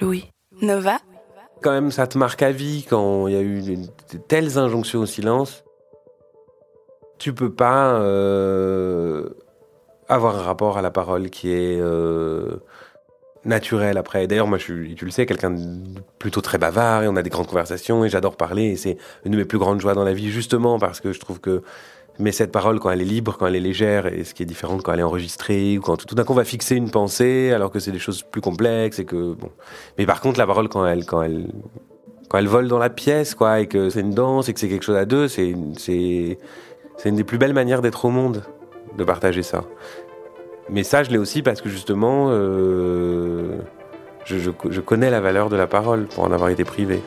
Louis. Nova? Quand même, ça te marque à vie quand il y a eu de, telles injonctions au silence. Tu peux pas euh, avoir un rapport à la parole qui est euh, naturel après. D'ailleurs, moi, je suis, tu le sais, quelqu'un de plutôt très bavard et on a des grandes conversations et j'adore parler et c'est une de mes plus grandes joies dans la vie justement parce que je trouve que mais cette parole, quand elle est libre, quand elle est légère, et ce qui est différent quand elle est enregistrée, ou quand tout d'un coup on va fixer une pensée, alors que c'est des choses plus complexes, et que bon. Mais par contre, la parole, quand elle, quand elle, quand elle vole dans la pièce, quoi, et que c'est une danse, et que c'est quelque chose à deux, c'est, une des plus belles manières d'être au monde, de partager ça. Mais ça, je l'ai aussi parce que justement, euh, je, je, je connais la valeur de la parole pour en avoir été privé.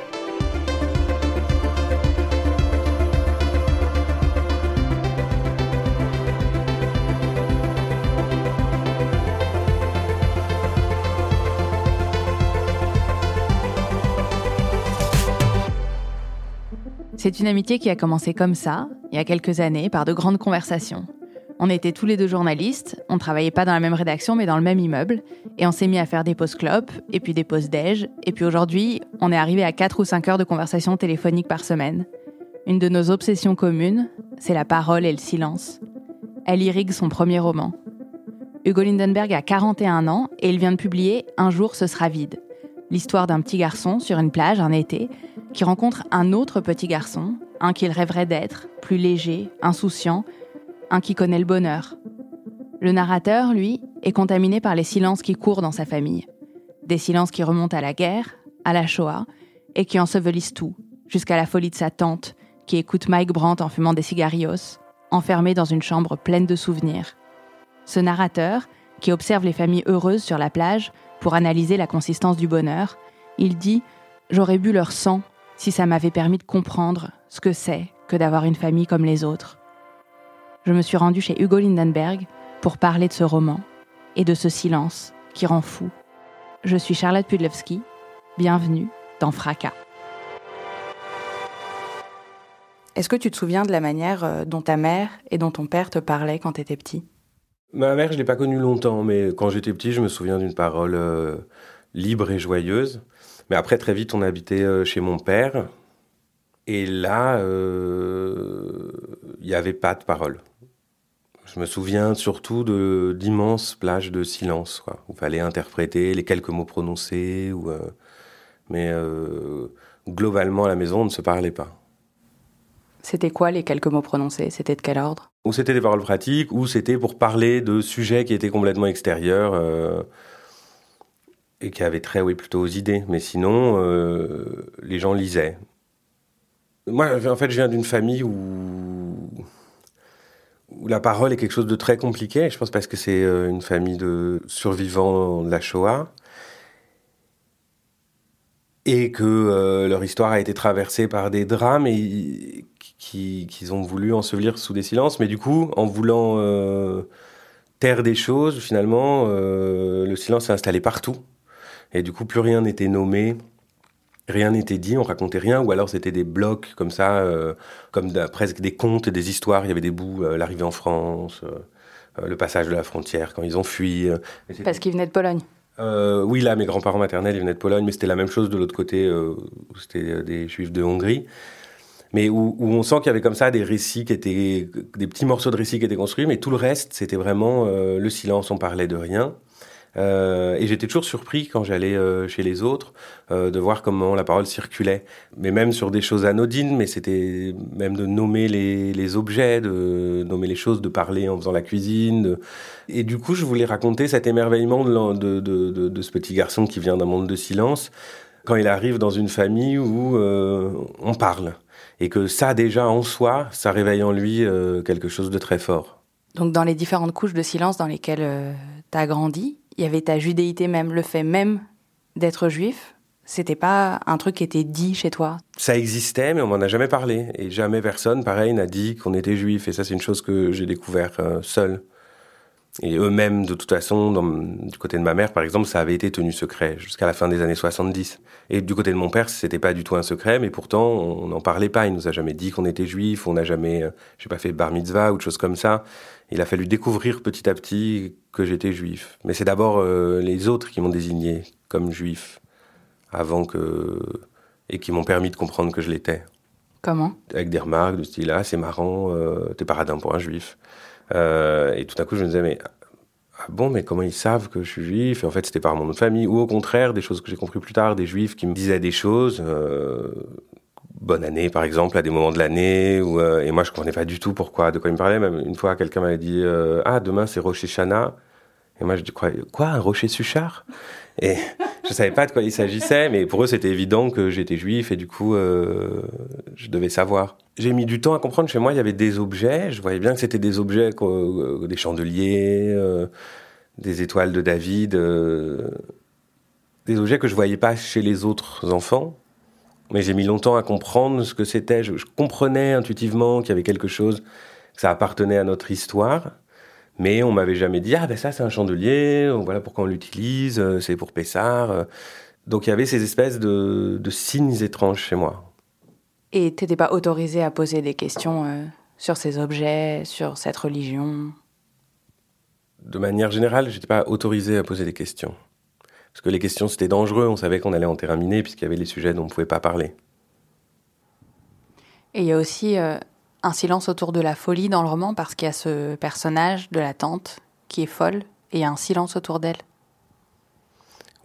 C'est une amitié qui a commencé comme ça, il y a quelques années, par de grandes conversations. On était tous les deux journalistes, on travaillait pas dans la même rédaction mais dans le même immeuble, et on s'est mis à faire des pauses clopes, et puis des pauses déj, et puis aujourd'hui, on est arrivé à 4 ou 5 heures de conversation téléphonique par semaine. Une de nos obsessions communes, c'est la parole et le silence. Elle irrigue son premier roman. Hugo Lindenberg a 41 ans et il vient de publier Un jour ce sera vide. L'histoire d'un petit garçon sur une plage un été qui rencontre un autre petit garçon, un qu'il rêverait d'être, plus léger, insouciant, un qui connaît le bonheur. Le narrateur, lui, est contaminé par les silences qui courent dans sa famille. Des silences qui remontent à la guerre, à la Shoah, et qui ensevelissent tout, jusqu'à la folie de sa tante, qui écoute Mike Brandt en fumant des cigarios, enfermé dans une chambre pleine de souvenirs. Ce narrateur, qui observe les familles heureuses sur la plage pour analyser la consistance du bonheur, il dit J'aurais bu leur sang si ça m'avait permis de comprendre ce que c'est que d'avoir une famille comme les autres. Je me suis rendue chez Hugo Lindenberg pour parler de ce roman et de ce silence qui rend fou. Je suis Charlotte Pudlewski. Bienvenue dans Fracas. Est-ce que tu te souviens de la manière euh, dont ta mère et dont ton père te parlaient quand tu étais petit? Ma mère, je l'ai pas connue longtemps, mais quand j'étais petit, je me souviens d'une parole euh, libre et joyeuse. Mais après, très vite, on habitait euh, chez mon père. Et là, euh, il n'y avait pas de parole. Je me souviens surtout de d'immenses plages de silence, quoi, où il fallait interpréter les quelques mots prononcés. Ou, euh, mais euh, globalement, à la maison, on ne se parlait pas. C'était quoi les quelques mots prononcés? C'était de quel ordre? Ou c'était des paroles pratiques, ou c'était pour parler de sujets qui étaient complètement extérieurs euh, et qui avaient trait, oui, plutôt aux idées. Mais sinon, euh, les gens lisaient. Moi, en fait, je viens d'une famille où, la parole est quelque chose de très compliqué. Je pense parce que c'est euh, une famille de survivants de la Shoah et que euh, leur histoire a été traversée par des drames et qui- qu'ils ont voulu ensevelir sous des silences. Mais du coup, en voulant taire des choses, finalement, le silence s'est installé partout. Et du coup, plus rien n'était nommé, rien n'était dit, on racontait rien, ou alors c'était des blocs comme ça, euh, comme presque des contes et des histoires. Il y avait des bouts, euh, l'arrivée en France, euh, le passage de la frontière quand ils ont fui. Parce qu'il venait de Pologne. oui, là, mes grands-parents maternels, ils venaient de Pologne, mais c'était la même chose de l'autre côté, où c'était des juifs de Hongrie. Mais où, où on sent qu'il y avait comme ça des récits qui étaient, des petits morceaux de récits qui étaient construits, mais tout le reste, c'était vraiment le silence, on parlait de rien. Euh, et j'étais toujours surpris quand j'allais euh, chez les autres euh, de voir comment la parole circulait. Mais même sur des choses anodines, mais c'était même de nommer les, objets, de nommer les choses, de parler en faisant la cuisine. Et du coup, je voulais raconter cet émerveillement de, de, ce petit garçon qui vient d'un monde de silence quand il arrive dans une famille où on parle. Et que ça, déjà, en soi, ça réveille en lui quelque chose de très fort. Donc dans les différentes couches de silence dans lesquelles t'as grandi, il y avait ta judéité même, le fait même d'être juif, c'était pas un truc qui était dit chez toi? Ça existait, mais on m'en a jamais parlé. Et jamais personne, pareil, n'a dit qu'on était juif. Et ça, c'est une chose que j'ai découvert euh, seul. Et eux-mêmes, de toute façon, du côté de ma mère, par exemple, ça avait été tenu secret jusqu'à la fin des années 70. Et du côté de mon père, c'était pas du tout un secret, mais pourtant, on n'en parlait pas. Il nous a jamais dit qu'on était juif, on n'a jamais, euh, j'ai pas fait bar mitzvah ou de choses comme ça. Il a fallu découvrir petit à petit que j'étais juif. Mais c'est d'abord euh, les autres qui m'ont désigné comme juif avant que et qui m'ont permis de comprendre que je l'étais. Comment? Avec des remarques de style ah c'est marrant, euh, t'es paradin pour un juif. Euh, et tout à coup je me disais mais ah bon mais comment ils savent que je suis juif? Et en fait c'était par mon nom de famille ou au contraire des choses que j'ai compris plus tard, des juifs qui me disaient des choses. Euh, bonne année par exemple à des moments de l'année où, et moi je comprenais pas du tout pourquoi de quoi ils me parlaient même une fois quelqu'un m'avait dit ah demain c'est Rocher Chana et moi je dis quoi un rocher Suchard? Et je savais pas de quoi il s'agissait, mais pour eux c'était évident que j'étais juif et du coup euh, je devais savoir. J'ai mis du temps à comprendre. Chez moi il y avait des objets. Je voyais bien que c'était des objets, euh, des chandeliers, euh, des étoiles de David, des objets que je voyais pas chez les autres enfants. Mais j'ai mis longtemps à comprendre ce que c'était. je comprenais intuitivement qu'il y avait quelque chose, que ça appartenait à notre histoire. Mais on m'avait jamais dit ah ben ça c'est un chandelier, voilà pourquoi on l'utilise, euh, c'est pour Pessard. Euh. Donc il y avait ces espèces de, signes étranges chez moi. Et t'étais pas autorisé à poser des questions euh, sur ces objets, sur cette religion? De manière générale, j'étais pas autorisé à poser des questions. Parce que les questions c'était dangereux, on savait qu'on allait en terrain puisqu'il y avait les sujets dont on pouvait pas parler. Et il y a aussi un silence autour de la folie dans le roman parce qu'il y a ce personnage de la tante qui est folle et il y a un silence autour d'elle.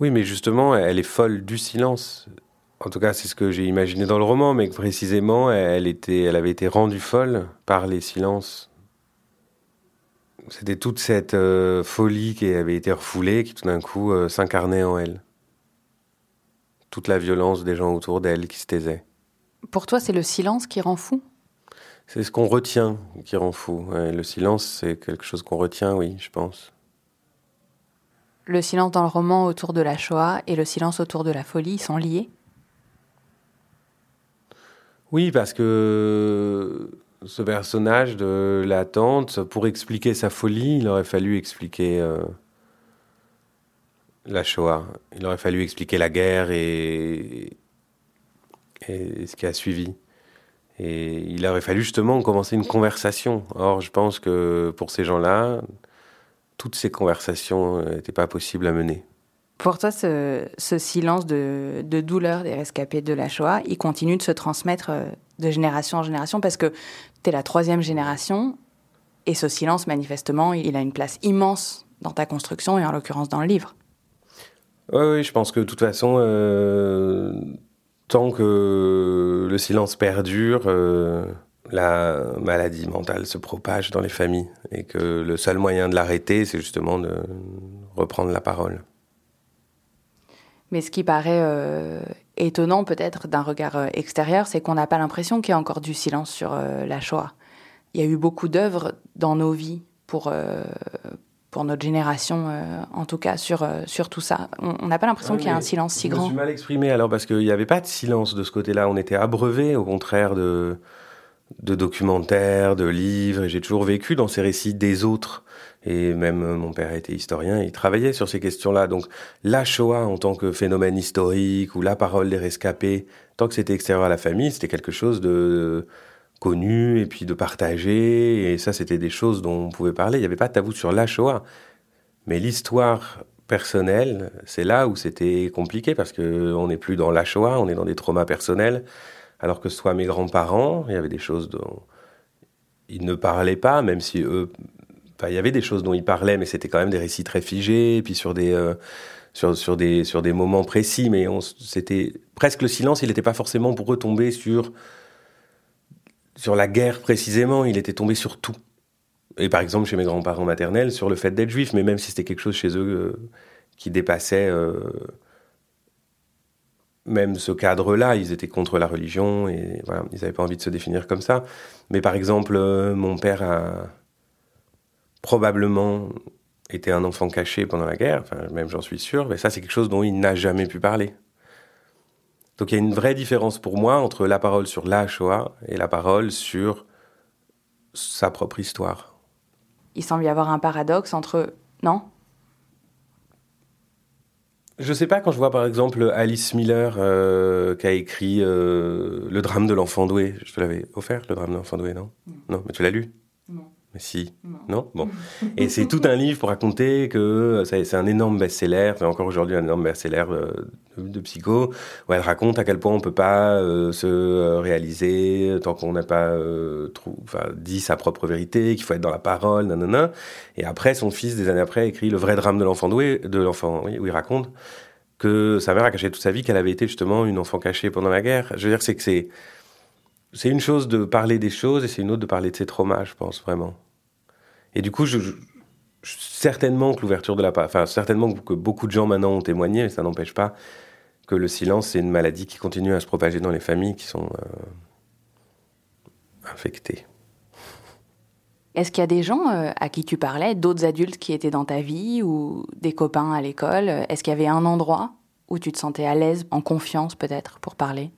Oui, mais justement, elle est folle du silence. En tout cas, c'est ce que j'ai imaginé dans le roman, mais précisément, elle, était, elle avait été rendue folle par les silences. C'était toute cette euh, folie qui avait été refoulée qui tout d'un coup euh, s'incarnait en elle. Toute la violence des gens autour d'elle qui se taisaient. Pour toi, c'est le silence qui rend fou? C'est ce qu'on retient qui rend fou. le silence, c'est quelque chose qu'on retient, oui, je pense. Le silence dans le roman autour de la Shoah et le silence autour de la folie sont liés? Oui, parce que ce personnage de la tante, pour expliquer sa folie, il aurait fallu expliquer euh, la Shoah. Il aurait fallu expliquer la guerre et ce qui a suivi. Et il aurait fallu justement commencer une conversation. Or, je pense que pour ces gens-là, toutes ces conversations n'étaient pas possibles à mener. Pour toi, ce, silence de, douleur des rescapés de la Shoah, il continue de se transmettre euh, de génération en génération parce que tu es la troisième génération et ce silence, manifestement, il a une place immense dans ta construction et en l'occurrence dans le livre. Oui, je pense que de toute façon, euh, tant que le silence perdure, euh, la maladie mentale se propage dans les familles et que le seul moyen de l'arrêter, c'est justement de reprendre la parole. Mais ce qui paraît euh, étonnant peut-être d'un regard euh, extérieur, c'est qu'on n'a pas l'impression qu'il y a encore du silence sur la Shoah. Il y a eu beaucoup d'œuvres dans nos vies pour, pour notre génération, euh, en tout cas, sur, euh, sur tout ça. On n'a pas l'impression qu'il y a un silence si grand. Je me suis mal exprimé alors, parce qu'il n'y avait pas de silence de ce côté-là. On était abreuvé, au contraire, de, de documentaires, de livres, et j'ai toujours vécu dans ces récits des autres. Et même euh, mon père était historien, il travaillait sur ces questions-là. Donc la Shoah en tant que phénomène historique, ou la parole des rescapés, tant que c'était extérieur à la famille, c'était quelque chose de connu et puis de partager. Et ça, c'était des choses dont on pouvait parler. Il n'y avait pas de tabou sur la Shoah. Mais l'histoire personnelle, c'est là où c'était compliqué parce qu'on n'est plus dans la Shoah, on est dans des traumas personnels. Alors que soit mes grands-parents, il y avait des choses dont ils ne parlaient pas, même si eux. Enfin, il y avait des choses dont ils parlaient, mais c'était quand même des récits très figés, puis sur des. Euh, sur, sur, des, sur des moments précis, mais c'était presque le silence, il n'était pas forcément pour retomber sur sur la guerre précisément, il était tombé sur tout. Et par exemple, chez mes grands-parents maternels, sur le fait d'être juif, mais même si c'était quelque chose chez eux euh, qui dépassait euh, même ce cadre-là, ils étaient contre la religion et voilà, ils n'avaient pas envie de se définir comme ça. Mais par exemple, euh, mon père a probablement était un enfant caché pendant la guerre, enfin, même j'en suis sûr, mais ça c'est quelque chose dont il n'a jamais pu parler. Donc il y a une vraie différence pour moi entre la parole sur la Shoah et la parole sur sa propre histoire. Il semble y avoir un paradoxe entre... Non? Je sais pas, quand je vois par exemple Alice Miller euh, qui a écrit euh, Le drame de l'enfant doué, je te l'avais offert, Le drame de l'enfant doué, non? Non, mais tu l'as lu? Non. Mais si. Non, Bon. Et c'est tout un livre pour raconter que c'est un énorme best-seller, encore aujourd'hui un énorme best-seller euh, de, psycho, où elle raconte à quel point on peut pas euh, se euh, réaliser tant qu'on n'a pas dit sa propre vérité, qu'il faut être dans la parole, nanana. Et après, son fils, des années après, écrit Le vrai drame de l'enfant doué, de l'enfant, où il raconte que sa mère a caché toute sa vie qu'elle avait été justement une enfant cachée pendant la guerre. Je veux dire, c'est que c'est c'est une chose de parler des choses et c'est une autre de parler de ses traumas, je pense vraiment. Et du coup, certainement que l'ouverture de la, enfin certainement que beaucoup de gens maintenant ont témoigné, mais ça n'empêche pas que le silence c'est une maladie qui continue à se propager dans les familles qui sont euh, infectées. Est-ce qu'il y a des gens euh, à qui tu parlais, d'autres adultes qui étaient dans ta vie ou des copains à l'école? Est-ce qu'il y avait un endroit où tu te sentais à l'aise, en confiance peut-être, pour parler?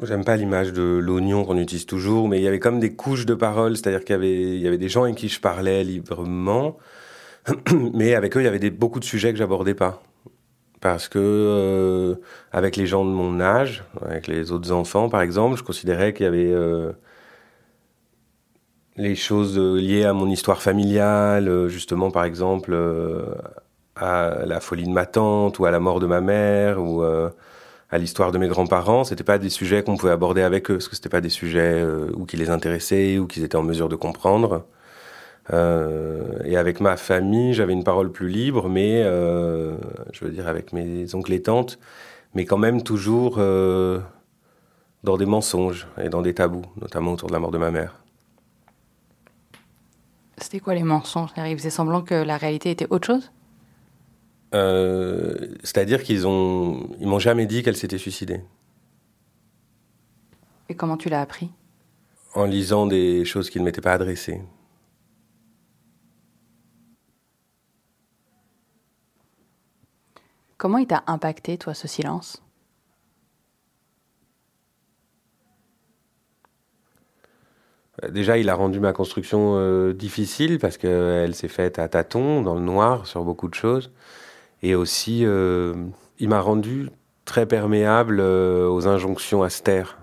J'aime pas l'image de l'oignon qu'on utilise toujours, mais il y avait comme des couches de paroles, c'est-à-dire qu'il y avait, des gens avec qui je parlais librement, mais avec eux, il y avait beaucoup de sujets que j'abordais pas. Parce que euh, avec les gens de mon âge, avec les autres enfants par exemple, je considérais qu'il y avait euh, les choses liées à mon histoire familiale, justement par exemple euh, à la folie de ma tante ou à la mort de ma mère ou à l'histoire de mes grands-parents, c'était pas des sujets qu'on pouvait aborder avec eux, parce que c'était pas des sujets euh, ou qui les intéressaient ou qu'ils étaient en mesure de comprendre. Euh, et avec ma famille, j'avais une parole plus libre, mais euh, je veux dire avec mes oncles et tantes, mais quand même toujours euh, dans des mensonges et dans des tabous, notamment autour de la mort de ma mère. C'était quoi les mensonges Ils faisaient semblant que la réalité était autre chose? Euh, c'est-à-dire qu'ils ont, ils m'ont jamais dit qu'elle s'était suicidée. Et comment tu l'as appris? En lisant des choses qui ne m'étaient pas adressées. Comment il t'a impacté, toi, ce silence? Déjà, il a rendu ma construction euh, difficile parce qu'elle s'est faite à tâtons, dans le noir, sur beaucoup de choses. Et aussi, euh, il m'a rendu très perméable euh, aux injonctions austères.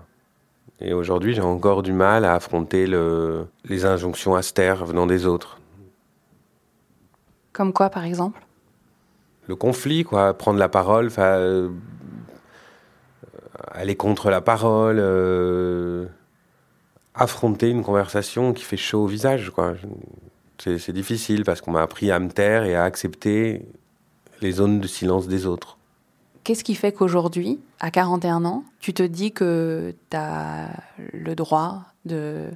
Et aujourd'hui, j'ai encore du mal à affronter le, les injonctions austères venant des autres. Comme quoi, par exemple? Le conflit, quoi. Prendre la parole, euh, aller contre la parole, euh, affronter une conversation qui fait chaud au visage, quoi. C'est difficile parce qu'on m'a appris à me taire et à accepter les zones de silence des autres. Qu'est-ce qui fait qu'aujourd'hui, à 41 ans, tu te dis que tu as le droit de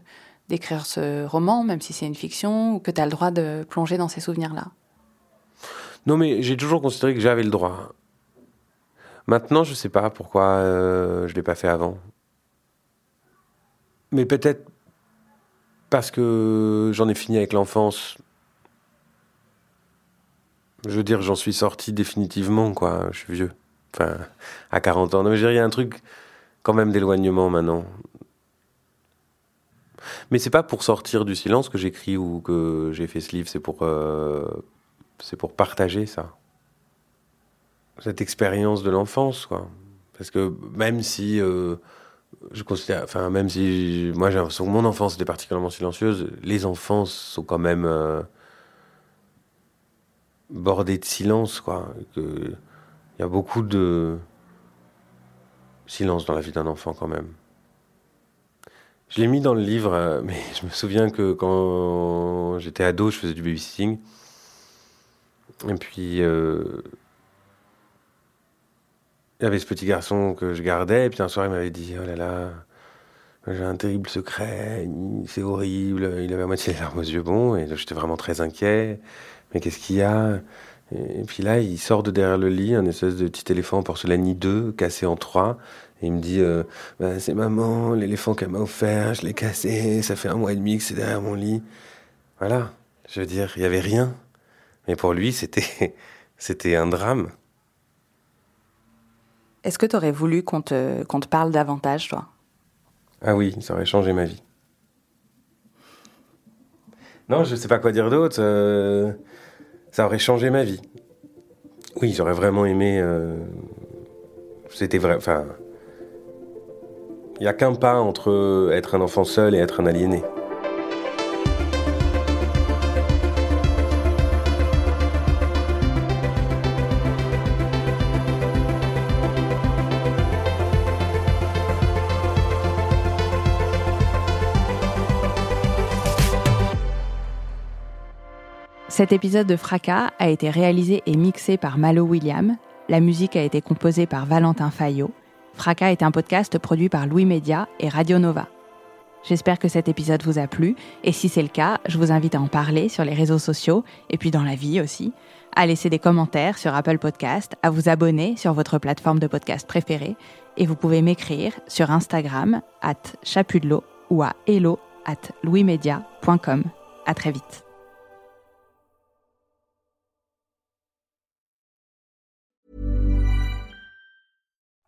d'écrire ce roman, même si c'est une fiction, ou que tu as le droit de plonger dans ces souvenirs-là? Non, mais j'ai toujours considéré que j'avais le droit. Maintenant, je ne sais pas pourquoi euh, je ne l'ai pas fait avant. Mais peut-être parce que j'en ai fini avec l'enfance je veux dire, j'en suis sorti définitivement, quoi. Je suis vieux. Enfin, à 40 ans. mais je veux il y a un truc quand même d'éloignement maintenant. Mais c'est pas pour sortir du silence que j'écris ou que j'ai fait ce livre, c'est pour, euh, pour partager ça. Cette expérience de l'enfance, quoi. Parce que même si euh, je considère, enfin, même si moi j'ai l'impression que mon enfance était particulièrement silencieuse, les enfants sont quand même. Euh, bordé de silence, quoi. Il y a beaucoup de silence dans la vie d'un enfant quand même. Je l'ai mis dans le livre, euh, mais je me souviens que quand j'étais ado, je faisais du babysitting. Et puis, euh, il y avait ce petit garçon que je gardais, et puis un soir, il m'avait dit Oh là là, j'ai un terrible secret, c'est horrible. Il avait à moitié les larmes aux yeux, bon, et j'étais vraiment très inquiet mais qu'est-ce qu'il y a? Et puis là, il sort de derrière le lit, un espèce de petit éléphant en porcelaine 2, cassé en trois. Et il me dit, euh, bah, c'est maman, l'éléphant qu'elle m'a offert, je l'ai cassé, ça fait un mois et demi que c'est derrière mon lit. Voilà, je veux dire, il n'y avait rien. Mais pour lui, c'était, c'était un drame. Est-ce que tu aurais voulu qu'on te, qu'on te parle davantage, toi? Ah oui, ça aurait changé ma vie. Non, je sais pas quoi dire d'autre. euh, ça aurait changé ma vie. Oui, j'aurais vraiment aimé. euh, C'était vrai. Enfin. Il n'y a qu'un pas entre être un enfant seul et être un aliéné. Cet épisode de Fracas a été réalisé et mixé par Malo William. La musique a été composée par Valentin Fayot. Fracas est un podcast produit par Louis Média et Radio Nova. J'espère que cet épisode vous a plu et si c'est le cas, je vous invite à en parler sur les réseaux sociaux et puis dans la vie aussi, à laisser des commentaires sur Apple Podcast, à vous abonner sur votre plateforme de podcast préférée et vous pouvez m'écrire sur Instagram at chapudelo ou à hello at louismedia.com. À très vite.